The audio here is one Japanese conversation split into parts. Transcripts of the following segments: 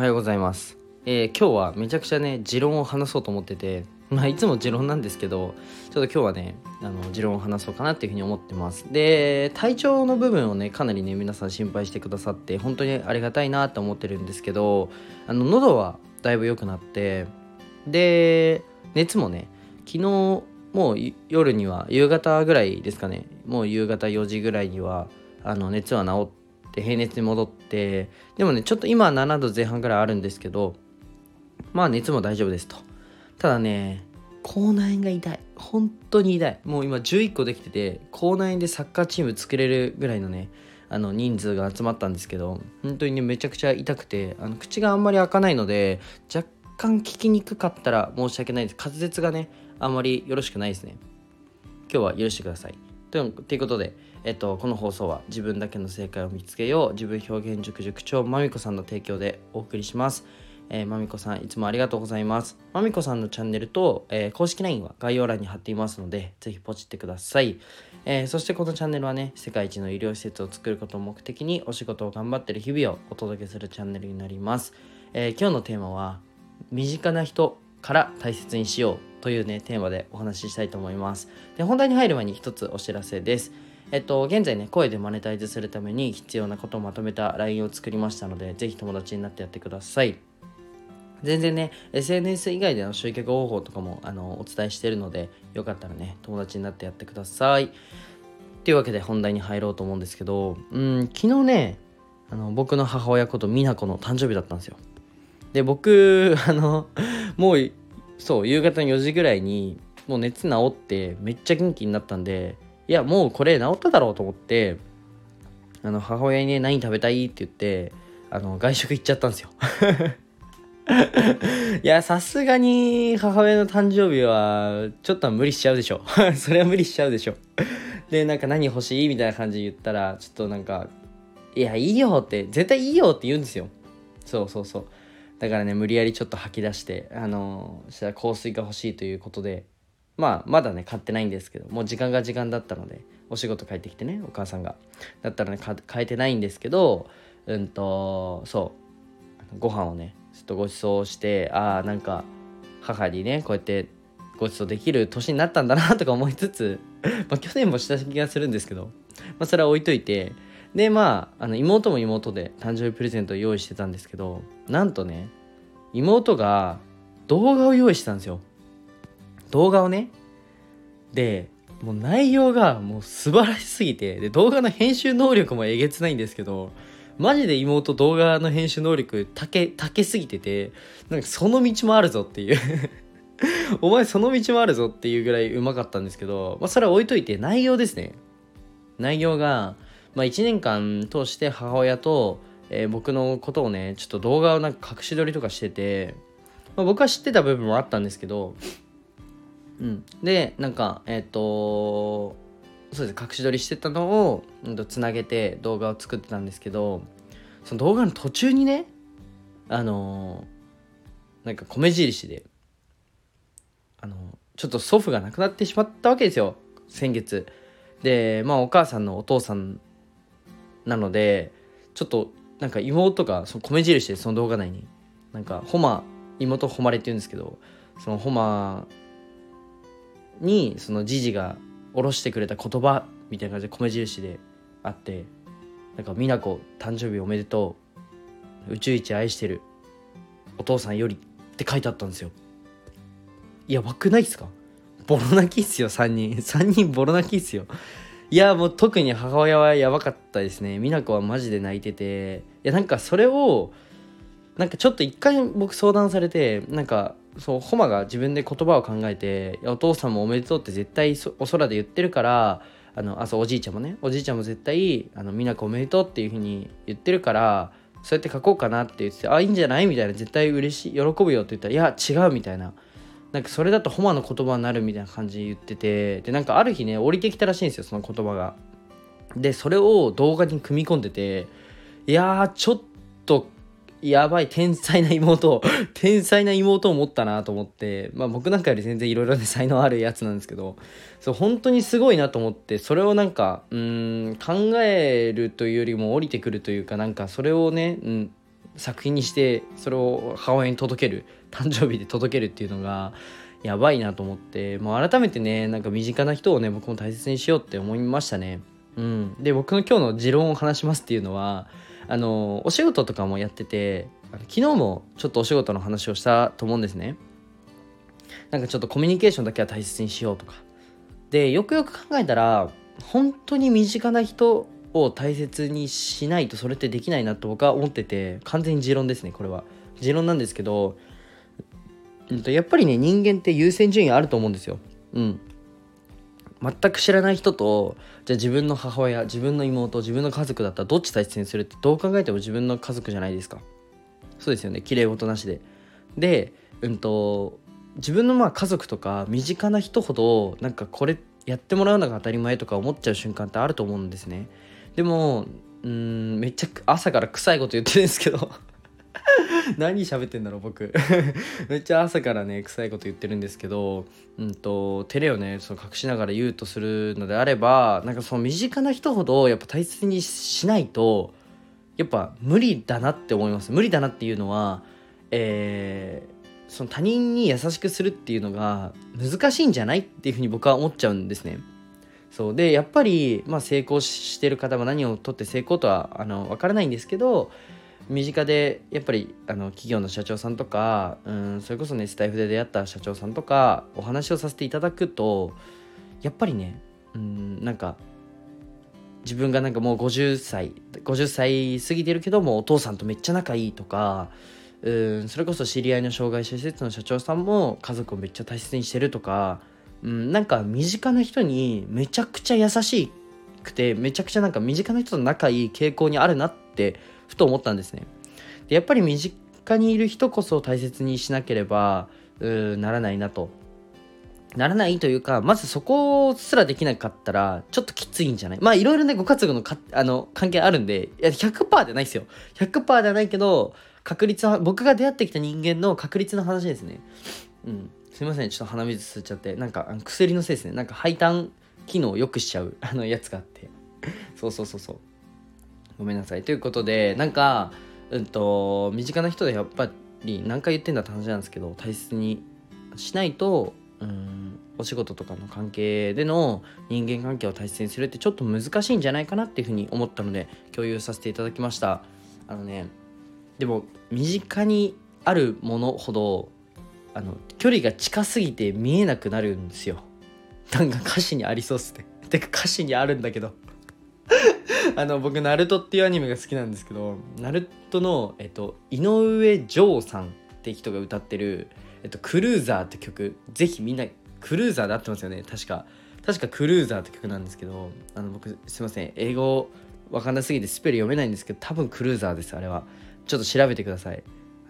おはようございます、えー今日はめちゃくちゃね持論を話そうと思っててまあいつも持論なんですけどちょっと今日はねあの持論を話そうかなっていうふうに思ってます。で体調の部分をねかなりね皆さん心配してくださって本当にありがたいなって思ってるんですけどあの喉はだいぶ良くなってで熱もね昨日もう夜には夕方ぐらいですかねもう夕方4時ぐらいにはあの熱は治ってで平熱に戻ってでもねちょっと今7度前半ぐらいあるんですけどまあ熱も大丈夫ですと。ただね口内炎が痛い。本当に痛い。もう今11個できてて口内炎でサッカーチーム作れるぐらいのねあの人数が集まったんですけど本当にねめちゃくちゃ痛くてあの口があんまり開かないので若干聞きにくかったら申し訳ないです。滑舌がねあんまりよろしくないですね。今日は許してください。ということで、えっと、この放送は自分だけの正解を見つけよう自分表現塾塾長まみこさんの提供でお送りします。えー、まみこさんいつもありがとうございます。まみこさんのチャンネルと、えー公式 LINE は概要欄に貼っていますのでぜひポチってください、えーそしてこのチャンネルはね世界一の医療施設を作ることを目的にお仕事を頑張ってる日々をお届けするチャンネルになります、え今日のテーマは身近な人から大切にしようというねテーマでお話ししたいと思います。で本題に入る前に一つお知らせです。えっと、現在ね、声でマネタイズするために必要なことをまとめた LINE を作りましたので、ぜひ友達になってやってください。全然ね SNS 以外での集客方法とかもあのお伝えしてるのでよかったらね友達になってやってください。というわけで本題に入ろうと思うんですけどうん昨日ねあの僕の母親こと美奈子の誕生日だったんですよ。で僕 あのもうそう夕方の4時ぐらいにもう熱治ってめっちゃ元気になったんでいやもうこれ治っただろうと思ってあの母親にね何食べたいって言ってあの外食行っちゃったんですよ いや、さすがに母親の誕生日は、ちょっと無理しちゃうでしょ。それは無理しちゃうでしょ。で、なんか何欲しいみたいな感じで言ったら、ちょっとなんか、いや、いいよって、絶対いいよって言うんですよ。そうそうそう。だからね、無理やりちょっと吐き出して、あのー、したら香水が欲しいということで、まあ、まだね、買ってないんですけど、もう時間が時間だったので、お仕事帰ってきてね、お母さんが。だったらね、か変えてないんですけど、うんと、そう、ご飯をねちょっとご馳走してああなんか母にねこうやってご馳走できる年になったんだなとか思いつつ まあ去年もした気がするんですけど、まあ、それは置いといてでまああの妹も妹で誕生日プレゼントを用意してたんですけどなんとね妹が動画を用意してたんですよ。動画をね。でもう内容がもう素晴らしすぎてで動画の編集能力もえげつないんですけどマジで妹動画の編集能力たけたけすぎててなんかその道もあるぞっていう。お前その道もあるぞっていうぐらいうまかったんですけど、まあ、それは置いといて内容ですね。内容が、まあ、1年間通して母親と、えー僕のことをねちょっと動画をなんか隠し撮りとかしてて、まあ、僕は知ってた部分もあったんですけどうん。でなんかえっ、とそうです隠し撮りしてたのを、うん、つなげて動画を作ってたんですけどその動画の途中にねあのーなんか米印であのちょっと祖父が亡くなってしまったわけですよ先月。でまあお母さんのお父さんなのでちょっとなんか妹がその米印でその動画内になんかホマ妹誉れって言うんですけどそのホマにそのじじが下ろしてくれた言葉みたいな感じで米印であってなんか「美奈子誕生日おめでとう宇宙一愛してるお父さんより」って書いてあったんですよ。やばくないっすか？ボロ泣きっすよ3人。3人ボロ泣きっすよ。いやもう特に母親はやばかったですね。美奈子はマジで泣いてて。いやなんかそれをなんかちょっと一回僕相談されてなんかそうホマが自分で言葉を考えていやお父さんもおめでとうって絶対お空で言ってるからあのあそうおじいちゃんもね。おじいちゃんも絶対あの美奈子おめでとうっていうふうに言ってるからそうやって書こうかなって言ってあいいんじゃない？みたいな絶対嬉しい喜ぶよって言ったらいや違うみたいな。なんかそれだとホマの言葉になるみたいな感じで言っててでなんかある日ね降りてきたらしいんですよその言葉が。でそれを動画に組み込んでていやーちょっとやばい天才な妹 天才な妹を持ったなと思ってまあ僕なんかより全然いろいろね才能あるやつなんですけどそう本当にすごいなと思ってそれをなんかうん考えるというよりも降りてくるというかなんかそれをね、うん、作品にしてそれを母親に届ける誕生日で届けるっていうのがやばいなと思ってもう改めてねなんか身近な人をね僕も大切にしようって思いましたね。うん、で僕の今日の持論を話しますっていうのはあのお仕事とかもやってて昨日もちょっとお仕事の話をしたと思うんですね。なんかちょっとコミュニケーションだけは大切にしようとか。でよくよく考えたら本当に身近な人を大切にしないとそれってできないなと僕は思ってて完全に持論ですねこれは。持論なんですけどやっぱりね人間って優先順位あると思うんですよ。うん。全く知らない人とじゃあ自分の母親自分の妹自分の家族だったらどっち大切にするってどう考えても自分の家族じゃないですか。そうですよね綺麗事なしで。でうんと自分のまあ家族とか身近な人ほどなんかこれやってもらうのが当たり前とか思っちゃう瞬間ってあると思うんですね。でもうんめっちゃ朝から臭いこと言ってるんですけど。何喋ってんだろう僕。めっちゃ朝からね臭いこと言ってるんですけど、うんと、照れをねその隠しながら言うとするのであればなんかその身近な人ほどやっぱ大切にしないとやっぱ無理だなって思います。無理だなっていうのはえー、その他人に優しくするっていうのが難しいんじゃないっていうふうに僕は思っちゃうんですね。そう。でやっぱり、まあ、成功してる方は何をとって成功とはあの分からないんですけど身近でやっぱりあの企業の社長さんとかうんそれこそねスタイフで出会った社長さんとかお話をさせていただくとやっぱりねうんなんか自分がなんかもう50歳50歳過ぎてるけどもお父さんとめっちゃ仲いいとかうんそれこそ知り合いの障害者施設の社長さんも家族をめっちゃ大切にしてるとか、うん、なんか身近な人にめちゃくちゃ優しくてめちゃくちゃなんか身近な人と仲いい傾向にあるなってふと思ったんですね。でやっぱり身近にいる人こそ大切にしなければならないなと。ならないというか、まずそこすらできなかったら、ちょっときついんじゃない？まあいろいろね、ご家族のかあの関係あるんで、いや100%じゃないですよ。100%ではないけど、確率は、僕が出会ってきた人間の確率の話ですね。うん。すいません、ちょっと鼻水吸っちゃって。なんか、薬のせいですね。なんか配管機能を良くしちゃう、あの、やつがあって。そうそうそうそう。ごめんなさい。ということで、なんか、うんと、身近な人でやっぱり何回言ってんだって話なんですけど、大切にしないと、うん、お仕事とかの関係での人間関係を大切にするってちょっと難しいんじゃないかなっていうふうに思ったので、共有させていただきました。あのね、でも、身近にあるものほど、あの、距離が近すぎて見えなくなるんですよ。なんか歌詞にありそうっすね。てか歌詞にあるんだけど。あの僕ナルトっていうアニメが好きなんですけどナルトの、えっと、井上丈さんって人が歌ってる「えっと、クルーザー」って曲。ぜひみんなクルーザーで合ってますよね。確か。確かクルーザーって曲なんですけどあの僕すいません。英語わかんなすぎてスペル読めないんですけど多分クルーザーですあれは。ちょっと調べてください。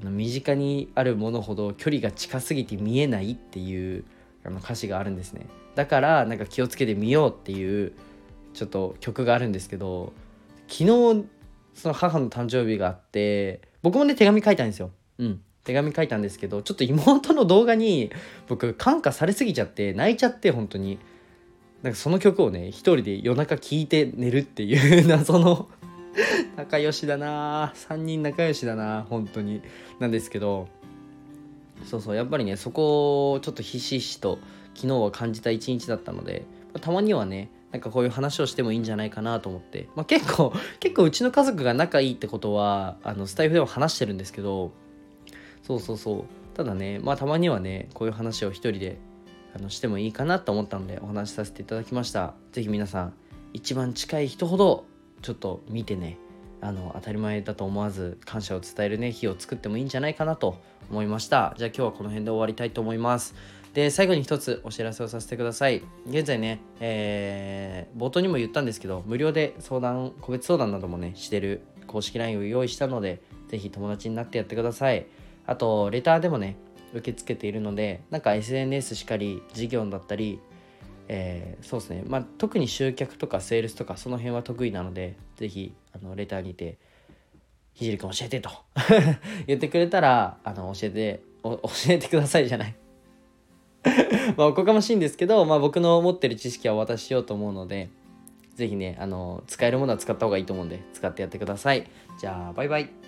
あの身近にあるものほど距離が近すぎて見えないっていうあの歌詞があるんですね。だからなんか気をつけてみようっていうちょっと曲があるんですけど昨日その母の誕生日があって僕もね手紙書いたんですよ。うん。手紙書いたんですけどちょっと妹の動画に僕感化されすぎちゃって泣いちゃって本当に。なんかその曲をね一人で夜中聴いて寝るっていう 謎の 仲良しだな。3人仲良しだな本当に。なんですけどそうそうやっぱりねそこをちょっとひしひしと昨日は感じた一日だったのでたまにはねなんかこういう話をしてもいいんじゃないかなと思って、まあ、結構 結構うちの家族が仲いいってことはあのスタイフでも話してるんですけどそうそうそう。ただねまあたまにはねこういう話を一人であのしてもいいかなと思ったのでお話しさせていただきました。是非皆さん一番近い人ほどちょっと見てねあの当たり前だと思わず感謝を伝えるね日を作ってもいいんじゃないかなと思いましたじゃあ今日はこの辺で終わりたいと思いますで、最後に一つお知らせをさせてください。現在ね、えー、冒頭にも言ったんですけど、無料で相談、個別相談などもね、してる公式 LINE を用意したので、ぜひ友達になってやってください。あと、レターでもね、受け付けているので、なんか SNS しかり、事業だったり、えー、そうですね、まあ、特に集客とかセールスとかその辺は得意なので、ぜひ、あの、レターにて、ひじりくん教えてと 言ってくれたら、あの、教えて、教えてくださいじゃない。まあおこがましいんですけど、まあ、僕の持ってる知識はお渡ししようと思うので是非ねあの使えるものは使った方がいいと思うんで使ってやってください。じゃあバイバイ。